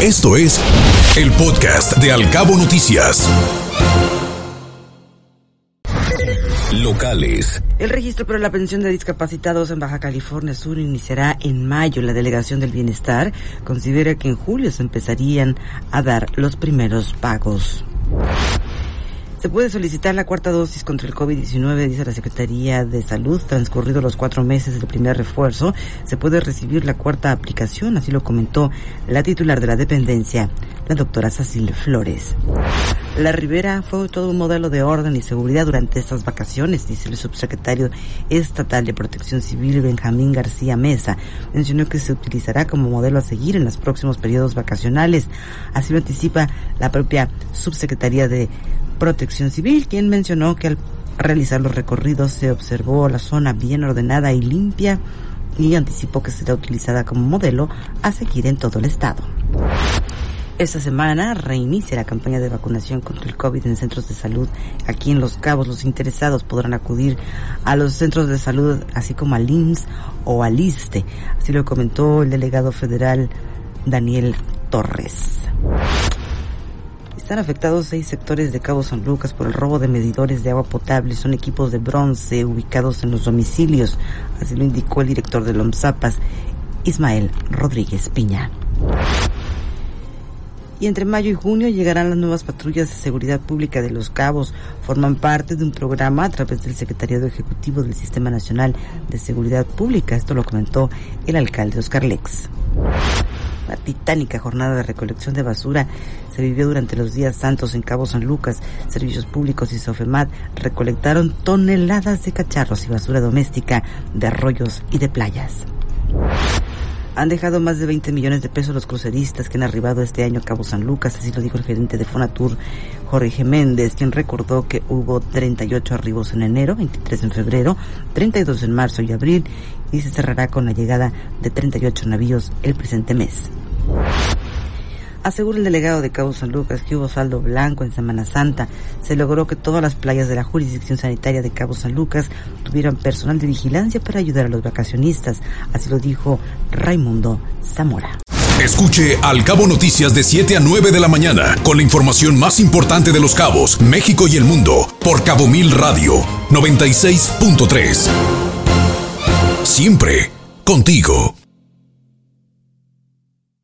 Esto es el podcast de Alcabo Noticias. Locales. El registro para la pensión de discapacitados en Baja California Sur iniciará en mayo. La Delegación del Bienestar considera que en julio se empezarían a dar los primeros pagos. Se puede solicitar la cuarta dosis contra el COVID-19, dice la Secretaría de Salud. Transcurridos los cuatro meses del primer refuerzo, se puede recibir la cuarta aplicación, así lo comentó la titular de la dependencia, la doctora Cecil Flores. La Ribera fue todo un modelo de orden y seguridad durante estas vacaciones, dice el subsecretario estatal de Protección Civil Benjamín García Mesa. Mencionó que se utilizará como modelo a seguir en los próximos periodos vacacionales. Así lo anticipa la propia subsecretaría de Protección Civil, quien mencionó que al realizar los recorridos se observó la zona bien ordenada y limpia y anticipó que será utilizada como modelo a seguir en todo el estado. Esta semana reinicia la campaña de vacunación contra el COVID en centros de salud. Aquí en Los Cabos los interesados podrán acudir a los centros de salud, así como al IMSS o al ISTE. Así lo comentó el delegado federal Daniel Torres. Están afectados seis sectores de Cabo San Lucas por el robo de medidores de agua potable. Son equipos de bronce ubicados en los domicilios. Así lo indicó el director de LOMZAPAS, Ismael Rodríguez Piña. Y entre mayo y junio llegarán las nuevas patrullas de seguridad pública de Los Cabos. Forman parte de un programa a través del Secretariado Ejecutivo del Sistema Nacional de Seguridad Pública. Esto lo comentó el alcalde Oscar Lex. La titánica jornada de recolección de basura se vivió durante los días santos en Cabo San Lucas. Servicios Públicos y Sofemat recolectaron toneladas de cacharros y basura doméstica de arroyos y de playas. Han dejado más de 20 millones de pesos los cruceristas que han arribado este año a Cabo San Lucas, así lo dijo el gerente de Fonatur, Jorge Méndez, quien recordó que hubo 38 arribos en enero, 23 en febrero, 32 en marzo y abril, y se cerrará con la llegada de 38 navíos el presente mes. Asegura el delegado de Cabo San Lucas que hubo saldo blanco en Semana Santa. Se logró que todas las playas de la jurisdicción sanitaria de Cabo San Lucas tuvieran personal de vigilancia para ayudar a los vacacionistas. Así lo dijo Raimundo Zamora. Escuche Al Cabo Noticias de 7 a 9 de la mañana con la información más importante de los cabos, México y el mundo por Cabo Mil Radio 96.3. Siempre contigo.